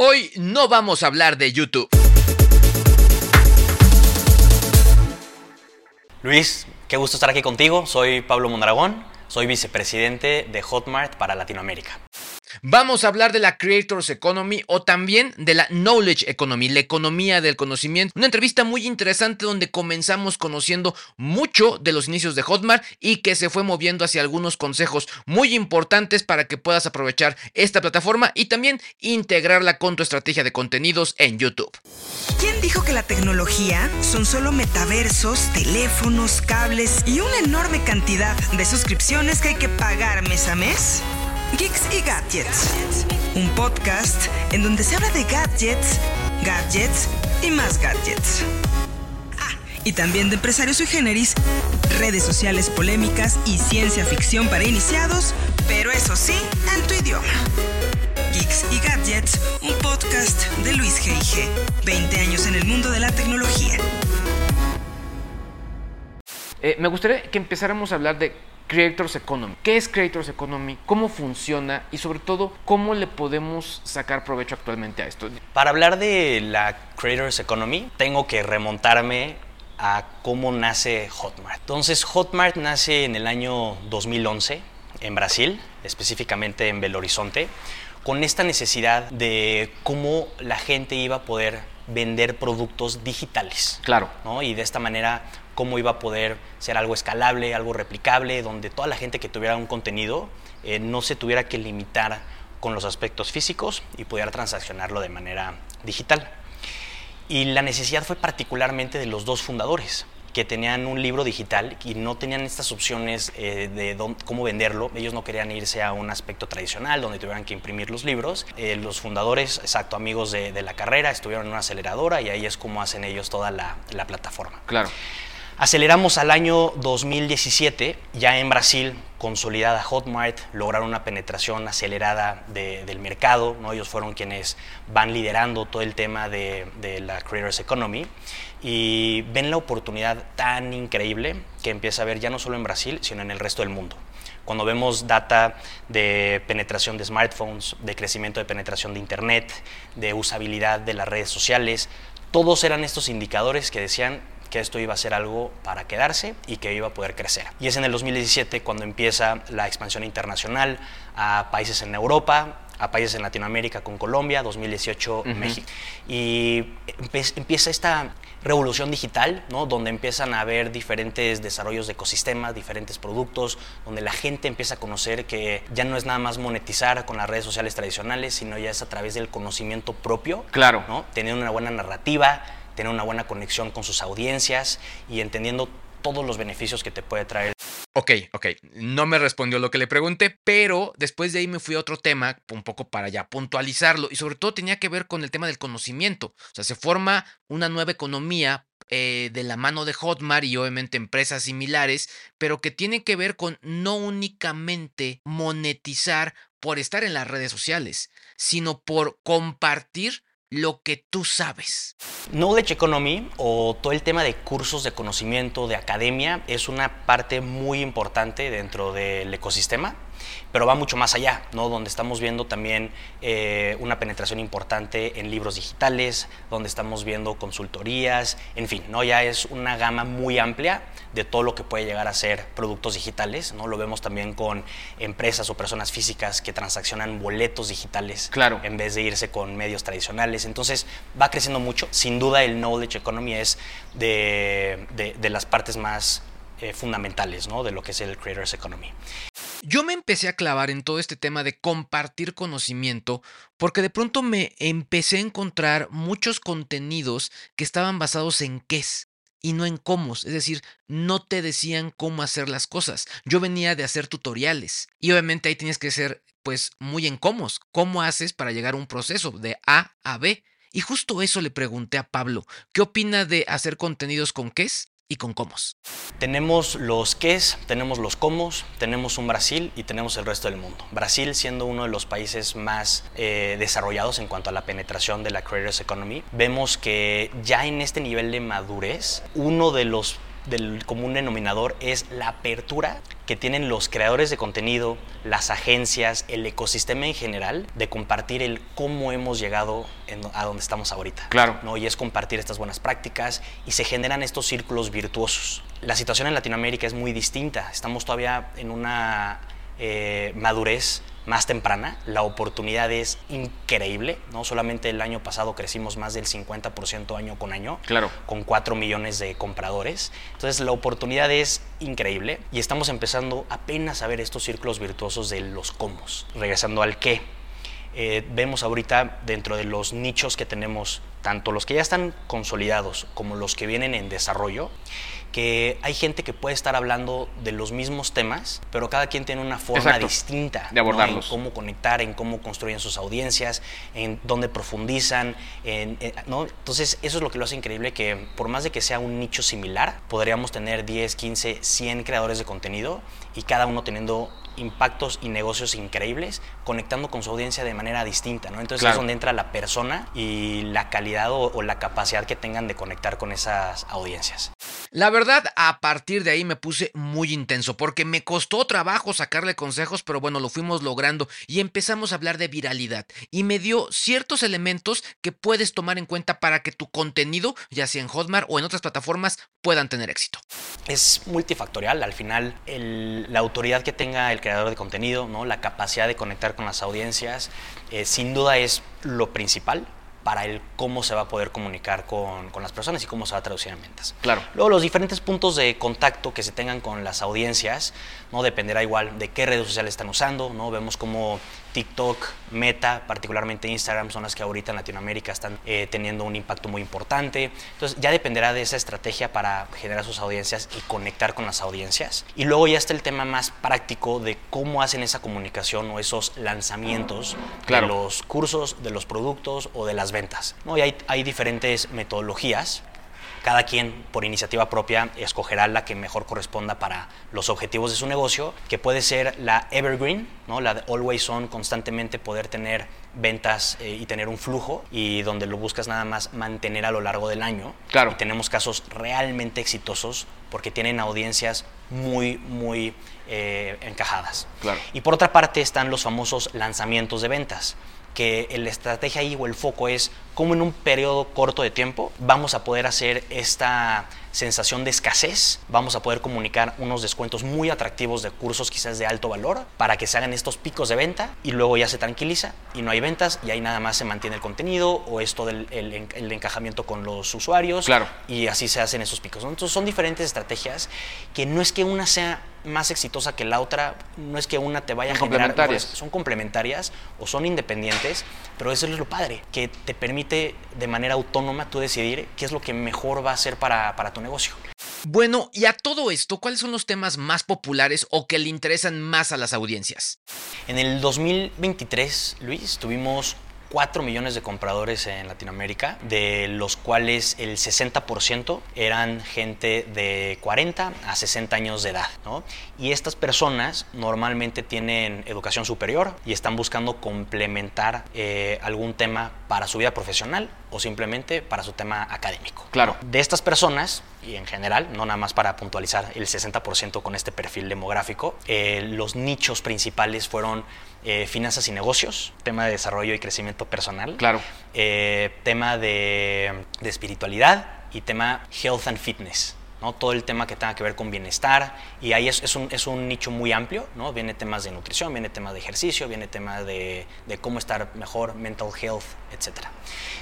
Hoy no vamos a hablar de YouTube. Luis, qué gusto estar aquí contigo. Soy Pablo Mondragón. Soy vicepresidente de Hotmart para Latinoamérica. Vamos a hablar de la Creators Economy o también de la Knowledge Economy, la economía del conocimiento. Una entrevista muy interesante donde comenzamos conociendo mucho de los inicios de Hotmart y que se fue moviendo hacia algunos consejos muy importantes para que puedas aprovechar esta plataforma y también integrarla con tu estrategia de contenidos en YouTube. ¿Quién dijo que la tecnología son solo metaversos, teléfonos, cables y una enorme cantidad de suscripciones que hay que pagar mes a mes? Geeks y Gadgets, un podcast en donde se habla de gadgets, gadgets y más gadgets. Ah, y también de empresarios sui generis, redes sociales polémicas y ciencia ficción para iniciados, pero eso sí, en tu idioma. Geeks y Gadgets, un podcast de Luis G.I.G., 20 años en el mundo de la tecnología. Eh, me gustaría que empezáramos a hablar de Creators Economy. ¿Qué es Creators Economy? ¿Cómo funciona? Y sobre todo, ¿cómo le podemos sacar provecho actualmente a esto? Para hablar de la Creators Economy, tengo que remontarme a cómo nace Hotmart. Entonces, Hotmart nace en el año 2011 en Brasil, específicamente en Belo Horizonte, con esta necesidad de cómo la gente iba a poder vender productos digitales. Claro. ¿no? Y de esta manera cómo iba a poder ser algo escalable, algo replicable, donde toda la gente que tuviera un contenido eh, no se tuviera que limitar con los aspectos físicos y pudiera transaccionarlo de manera digital. Y la necesidad fue particularmente de los dos fundadores, que tenían un libro digital y no tenían estas opciones eh, de cómo venderlo. Ellos no querían irse a un aspecto tradicional donde tuvieran que imprimir los libros. Eh, los fundadores, exacto, amigos de, de, la carrera, estuvieron en una aceleradora y ahí es como hacen ellos toda la, la plataforma. Claro. Aceleramos al año 2017, ya en Brasil, consolidada Hotmart, lograron una penetración acelerada de, del mercado, ¿no? ellos fueron quienes van liderando todo el tema de, de, la Creators Economy y ven la oportunidad tan increíble que empieza a ver ya no solo en Brasil, sino en el resto del mundo. Cuando vemos data de penetración de smartphones, de crecimiento de penetración de Internet, de usabilidad de las redes sociales, todos eran estos indicadores que decían que esto iba a ser algo para quedarse y que iba a poder crecer. Y es en el 2017 cuando empieza la expansión internacional a países en Europa, a países en Latinoamérica con Colombia, 2018 uh -huh. México. Y empieza esta revolución digital, ¿no? donde empiezan a haber diferentes desarrollos de ecosistemas, diferentes productos, donde la gente empieza a conocer que ya no es nada más monetizar con las redes sociales tradicionales, sino ya es a través del conocimiento propio, claro. ¿no? tener una buena narrativa, tener una buena conexión con sus audiencias y entendiendo todos los beneficios que te puede traer. Ok, ok, no me respondió lo que le pregunté, pero después de ahí me fui a otro tema, un poco para ya puntualizarlo, y sobre todo tenía que ver con el tema del conocimiento. O sea, se forma una nueva economía eh, de la mano de Hotmart y obviamente empresas similares, pero que tiene que ver con no únicamente monetizar por estar en las redes sociales, sino por compartir lo que tú sabes. Knowledge Economy o todo el tema de cursos de conocimiento, de academia, es una parte muy importante dentro del ecosistema, pero va mucho más allá, ¿no? donde estamos viendo también eh, una penetración importante en libros digitales, donde estamos viendo consultorías, en fin, ¿no? ya es una gama muy amplia de todo lo que puede llegar a ser productos digitales. ¿no? Lo vemos también con empresas o personas físicas que transaccionan boletos digitales claro. en vez de irse con medios tradicionales. Entonces va creciendo mucho. Sin duda el Knowledge Economy es de, de, de las partes más eh, fundamentales ¿no? de lo que es el Creators Economy. Yo me empecé a clavar en todo este tema de compartir conocimiento porque de pronto me empecé a encontrar muchos contenidos que estaban basados en qué es. y no en cómo, es decir, no te decían cómo hacer las cosas. Yo venía de hacer tutoriales y obviamente ahí tienes que ser pues muy en cómo, cómo haces para llegar a un proceso de A a B. Y justo eso le pregunté a Pablo, ¿qué opina de hacer contenidos con qués y con cómo? Tenemos los qués, tenemos los cómo, tenemos un Brasil y tenemos el resto del mundo. Brasil siendo uno de los países más eh, desarrollados en cuanto a la penetración de la Creators Economy, vemos que ya en este nivel de madurez, uno de los del común denominador es la apertura que tienen los creadores de contenido, las agencias, el ecosistema en general, de compartir el cómo hemos llegado a donde estamos ahorita. Claro. ¿no? Y es compartir estas buenas prácticas y se generan estos círculos virtuosos. La situación en Latinoamérica es muy distinta. Estamos todavía en una eh, madurez más temprana, la oportunidad es increíble, ¿no? Solamente el año pasado crecimos más del 50% año con año, claro. con 4 millones de compradores. Entonces la oportunidad es increíble y estamos empezando apenas a ver estos círculos virtuosos de los cómo. Regresando al qué, eh, vemos ahorita dentro de los nichos que tenemos, tanto los que ya están consolidados como los que vienen en desarrollo, que hay gente que puede estar hablando de los mismos temas, pero cada quien tiene una forma distinta de abordarlos. En cómo conectar, en cómo construyen sus audiencias, en dónde profundizan. En, ¿no? Entonces, eso es lo que lo hace increíble, que por más de que sea un nicho similar, podríamos tener 10, 15, 100 creadores de contenido y cada uno teniendo impactos y negocios increíbles conectando con su audiencia de manera distinta, ¿no? Entonces es donde entra la persona y la calidad o, o, la capacidad que tengan de conectar con esas audiencias. La verdad, a partir de ahí me puse muy intenso porque me costó trabajo sacarle consejos, pero bueno, lo fuimos logrando y empezamos a hablar de viralidad y me dio ciertos elementos que puedes tomar en cuenta para que tu contenido, ya sea en Hotmart o en otras plataformas, puedan tener éxito. Es multifactorial, al final el, la autoridad que tenga el creador de contenido, ¿no? la capacidad de conectar con las audiencias, eh, sin duda es lo principal para el cómo se va a poder comunicar con, con, las personas y cómo se va a traducir en ventas. Claro. Luego, los diferentes puntos de contacto que se tengan con las audiencias, ¿no? Dependerá igual de qué redes sociales están usando, ¿no? Vemos cómo TikTok, Meta, particularmente Instagram, son las que ahorita en Latinoamérica están eh, teniendo un impacto muy importante. Entonces, ya dependerá de esa estrategia para generar sus audiencias y conectar con las audiencias. Y luego ya está el tema más práctico de cómo hacen esa comunicación o esos lanzamientos claro. de los cursos, de los productos o de las ventas. ¿no? Y hay, hay diferentes metodologías cada quien por iniciativa propia escogerá la que mejor corresponda para los objetivos de su negocio, que puede ser la evergreen, ¿no? la de always on, constantemente poder tener ventas eh, y tener un flujo y donde lo buscas nada más mantener a lo largo del año. Claro. Y tenemos casos realmente exitosos porque tienen audiencias muy, muy eh, encajadas. Claro. Y por otra parte están los famosos lanzamientos de ventas que la estrategia ahí o el foco es cómo en un periodo corto de tiempo vamos a poder hacer esta sensación de escasez, vamos a poder comunicar unos descuentos muy atractivos de cursos quizás de alto valor para que se hagan estos picos de venta y luego ya se tranquiliza y no hay ventas y ahí nada más se mantiene el contenido o esto del el, el encajamiento con los usuarios claro. y así se hacen esos picos. Entonces son diferentes estrategias que no es que una sea más exitosa que la otra, no es que una te vaya son a generar, complementarias. no, son complementarias o son independientes, pero eso es lo padre, que te permite de manera autónoma tú decidir qué es lo que mejor va a ser para, para tu negocio. Bueno, y a todo esto, ¿cuáles son los temas más populares o que le interesan más a las audiencias? En el 2023, Luis, tuvimos 4 millones de compradores en Latinoamérica, de los cuales el 60% eran gente de 40 a 60 años de edad. ¿no? Y estas personas normalmente tienen educación superior y están buscando complementar eh, algún tema para su vida profesional o simplemente para su tema académico. Claro. De estas personas, y en general, no nada más para puntualizar el 60% con este perfil demográfico, eh, los nichos principales fueron eh, finanzas y negocios, tema de desarrollo y crecimiento personal, Claro. eh, tema de, de espiritualidad y tema health and fitness. ¿No? Todo el tema que tenga que ver con bienestar y ahí es, es, un, es un nicho muy amplio, ¿no? Viene temas de nutrición, viene temas de ejercicio, viene tema de, de cómo estar mejor, mental health, etc.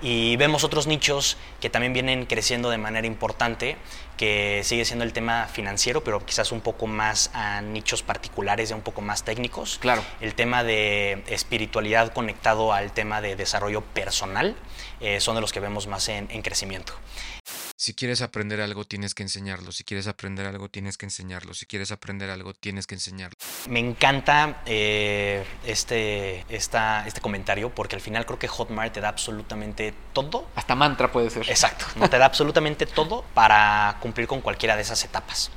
Y vemos otros nichos que también vienen creciendo de manera importante, que sigue siendo el tema financiero, pero quizás un poco más a nichos particulares, ya un poco más técnicos. Claro. El tema de espiritualidad conectado al tema de desarrollo personal eh, son de los que vemos más en, en crecimiento. Si quieres aprender algo, tienes que enseñarlo. Si quieres aprender algo, tienes que enseñarlo. Si quieres aprender algo, tienes que enseñarlo. Me encanta eh, este, esta, este comentario porque al final creo que Hotmart te da absolutamente todo. Hasta mantra puede ser. Exacto, no te da absolutamente todo para cumplir con cualquiera de esas etapas.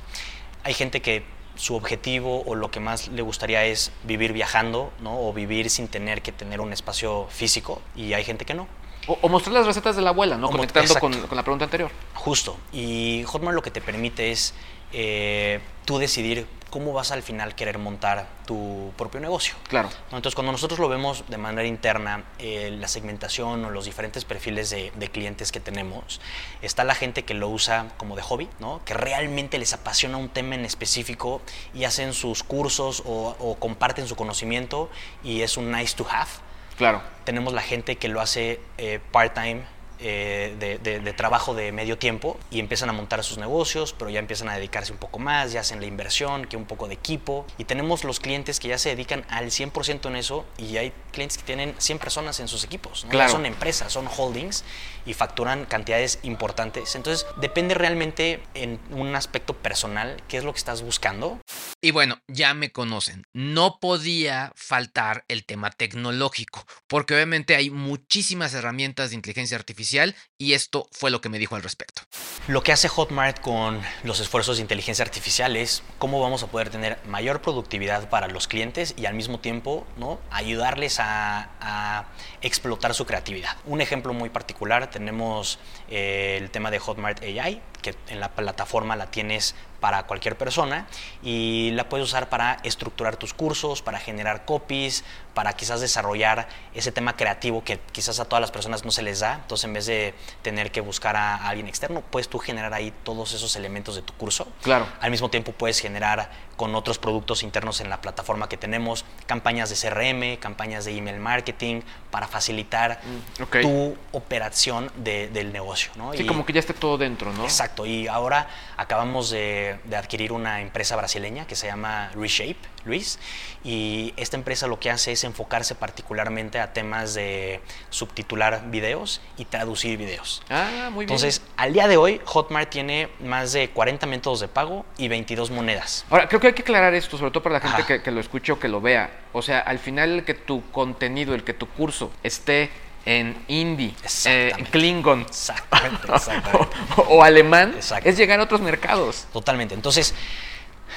Hay gente que su objetivo o lo que más le gustaría es vivir viajando, ¿no? O vivir sin tener que tener un espacio físico y hay gente que no. O, o mostrar las recetas de la abuela, ¿no? O Conectando con, la pregunta anterior. Justo. Y Hotmart lo que te permite es eh, tú decidir cómo vas al final querer montar tu propio negocio. Claro. Entonces, cuando nosotros lo vemos de manera interna, eh, la segmentación o los diferentes perfiles de, de clientes que tenemos, está la gente que lo usa como de hobby, ¿no? que realmente les apasiona un tema en específico y hacen sus cursos o, o comparten su conocimiento y es un nice to have. Claro. Tenemos la gente que lo hace eh, part-time, eh, de, de- de trabajo de medio tiempo y empiezan a montar sus negocios, pero ya empiezan a dedicarse un poco más, ya hacen la inversión, que un poco de equipo. Y tenemos los clientes que ya se dedican al 100% en eso y hay clientes que tienen 100 personas en sus equipos. ¿no? Claro. son empresas, son holdings y facturan cantidades importantes. Entonces depende realmente en un aspecto personal qué es lo que estás buscando. Y bueno, ya me conocen. No podía faltar el tema tecnológico, porque obviamente hay muchísimas herramientas de inteligencia artificial y esto fue lo que me dijo al respecto. Lo que hace Hotmart con los esfuerzos de inteligencia artificial es cómo vamos a poder tener mayor productividad para los clientes y al mismo tiempo ¿no? ayudarles a, a explotar su creatividad. Un ejemplo muy particular, tenemos eh, el tema de Hotmart AI, que en la plataforma la tienes para cualquier persona y la puedes usar para estructurar tus cursos, para generar copies, para quizás desarrollar ese tema creativo que quizás a todas las personas no se les da. Entonces, en vez de tener que buscar a alguien externo, puedes tú generar ahí todos esos elementos de tu curso. Claro. Al mismo tiempo puedes generar con otros productos internos en la plataforma que tenemos campañas de CRM, campañas de email marketing para facilitar ok. tu operación de- del negocio. ¿no? Sí, Y- como que ya esté todo dentro, ¿no? Exacto, y ahora acabamos de, de adquirir una empresa brasileña que se llama Reshape, Luis, y esta empresa lo que hace es enfocarse particularmente a temas de subtitular videos y traducir videos. Ah, muy bien. Entonces, al día de hoy, Hotmart tiene más de 40 métodos de pago y 22 monedas. Ahora, creo que hay que aclarar esto, sobre todo para la gente que, que lo escuche o que lo vea. O sea, al final el que tu contenido, el que tu curso esté en hindi, eh, klingon Exactamente, exactamente. o, o alemán, es llegar a otros mercados. Totalmente. Entonces,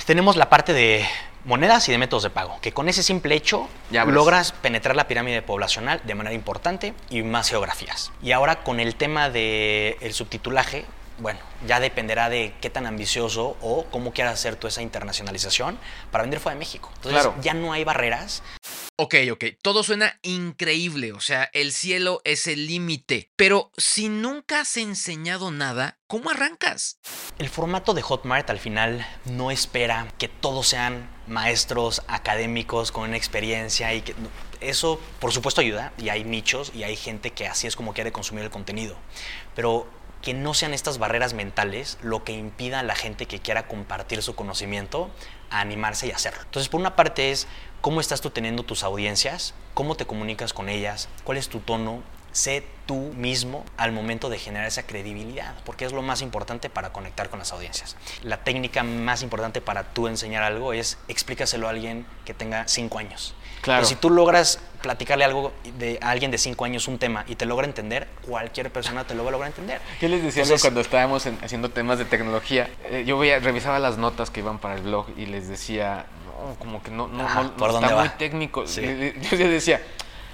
tenemos la parte de monedas y de métodos de pago, que con ese simple hecho Ya logras penetrar la pirámide poblacional de manera importante y más geografías. Y ahora con el tema del el subtitulaje, bueno, ya dependerá de qué tan ambicioso o cómo quieras hacer tú esa internacionalización para vender fuera de México. Entonces, Claro. ya no hay barreras. Ok, ok, todo suena increíble, o sea, el cielo es el límite, pero si nunca has enseñado nada, ¿cómo arrancas? El formato de Hotmart al final no espera que todos sean maestros académicos con una experiencia y que eso por supuesto ayuda y hay nichos y hay gente que así es como quiere consumir el contenido, pero que no sean estas barreras mentales lo que impida a la gente que quiera compartir su conocimiento a animarse y hacerlo. Entonces, por una parte es cómo estás tú teniendo tus audiencias, cómo te comunicas con ellas, cuál es tu tono, sé tú mismo al momento de generar esa credibilidad, porque es lo más importante para conectar con las audiencias. La técnica más importante para tú enseñar algo es explícaselo a alguien que tenga 5 años. Claro. Pero si tú logras platicarle algo de, a alguien de 5 años un tema y te logra entender, cualquier persona te lo va a lograr entender. ¿Qué les decía Entonces- cuando estábamos en- haciendo temas de tecnología? Eh, yo veía, revisaba las notas que iban para el blog y les decía, no, como que no, no, Ajá, no, ¿por no, dónde está va? muy técnico. Sí. Yo les decía,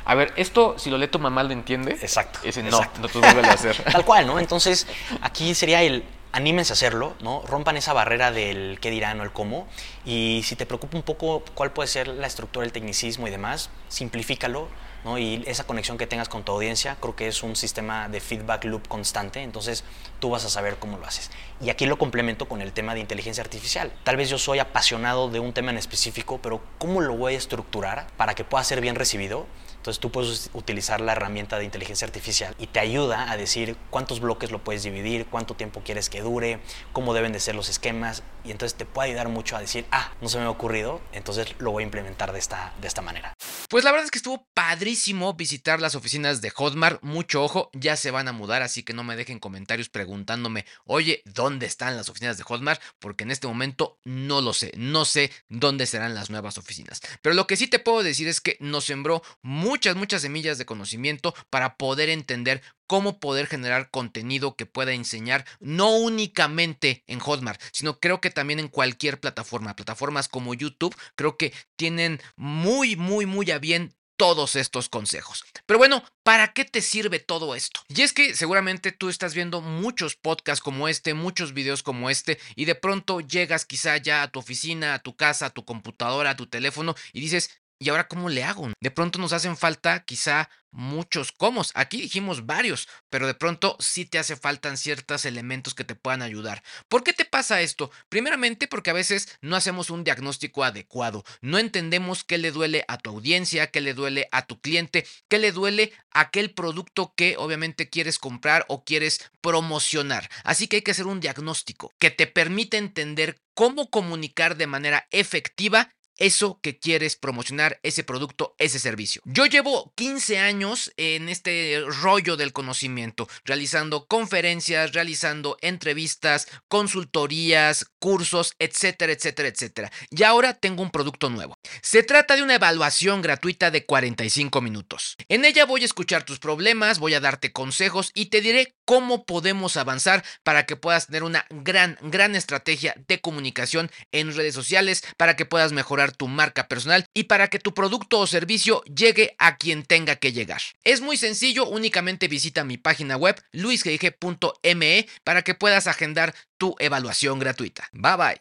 a ver, esto si lo lee tu mamá lo entiende. Exacto, dice, no, exacto. no, tú vuelves a hacer. Tal cual, ¿no? Entonces, aquí sería el anímense a hacerlo, ¿no? Rompan esa barrera del qué dirán o el cómo. Y si te preocupa un poco cuál puede ser la estructura del tecnicismo y demás, simplifícalo, ¿no? Y esa conexión que tengas con tu audiencia, creo que es un sistema de feedback loop constante, entonces tú vas a saber cómo lo haces. Y aquí lo complemento con el tema de inteligencia artificial. Tal vez yo soy apasionado de un tema en específico, pero ¿cómo lo voy a estructurar para que pueda ser bien recibido? Entonces tú puedes utilizar la herramienta de inteligencia artificial y te ayuda a decir cuántos bloques lo puedes dividir, cuánto tiempo quieres que dure, cómo deben de ser los esquemas y entonces te puede ayudar mucho a decir, ah, no se me ha ocurrido, entonces lo voy a implementar de esta, de esta manera. Pues la verdad es que estuvo padrísimo visitar las oficinas de Hotmart. Mucho ojo, ya se van a mudar, así que no me dejen comentarios preguntándome, oye, ¿dónde están las oficinas de Hotmart? Porque en este momento no lo sé, no sé dónde serán las nuevas oficinas. Pero lo que sí te puedo decir es que nos sembró muchas, muchas semillas de conocimiento para poder entender cómo poder generar contenido que pueda enseñar no únicamente en Hotmart, sino creo que también en cualquier plataforma. Plataformas como YouTube creo que tienen muy, muy, muy a bien todos estos consejos. Pero bueno, ¿para qué te sirve todo esto? Y es que seguramente tú estás viendo muchos podcasts como este, muchos videos como este, y de pronto llegas quizá ya a tu oficina, a tu casa, a tu computadora, a tu teléfono, y dices, ¿Y ahora cómo le hago? De pronto nos hacen falta quizá muchos comos. Aquí dijimos varios, pero de pronto sí te hace falta ciertos elementos que te puedan ayudar. ¿Por qué te pasa esto? Primeramente porque a veces no hacemos un diagnóstico adecuado. No entendemos qué le duele a tu audiencia, qué le duele a tu cliente, qué le duele a aquel producto que obviamente quieres comprar o quieres promocionar. Así que hay que hacer un diagnóstico que te permite entender cómo comunicar de manera efectiva eso que quieres promocionar, ese producto, ese servicio. Yo llevo 15 años en este rollo del conocimiento, realizando conferencias, realizando entrevistas, consultorías, cursos, etcétera, etcétera, etcétera. Y ahora tengo un producto nuevo. Se trata de una evaluación gratuita de 45 minutos. En ella voy a escuchar tus problemas, voy a darte consejos y te diré cómo podemos avanzar para que puedas tener una gran, gran estrategia de comunicación en redes sociales, para que puedas mejorar tu marca personal y para que tu producto o servicio llegue a quien tenga que llegar. Es muy sencillo, únicamente visita mi página web luisgg.me para que puedas agendar tu evaluación gratuita. Bye bye.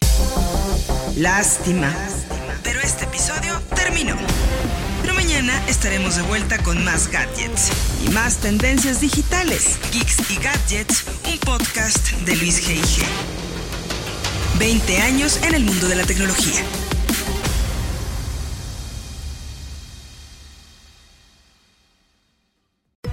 Lástima. Pero este episodio terminó. Pero mañana estaremos de vuelta con más gadgets y más tendencias digitales. Geeks y Gadgets, un podcast de Luis G.I.G. 20 años en el mundo de la tecnología.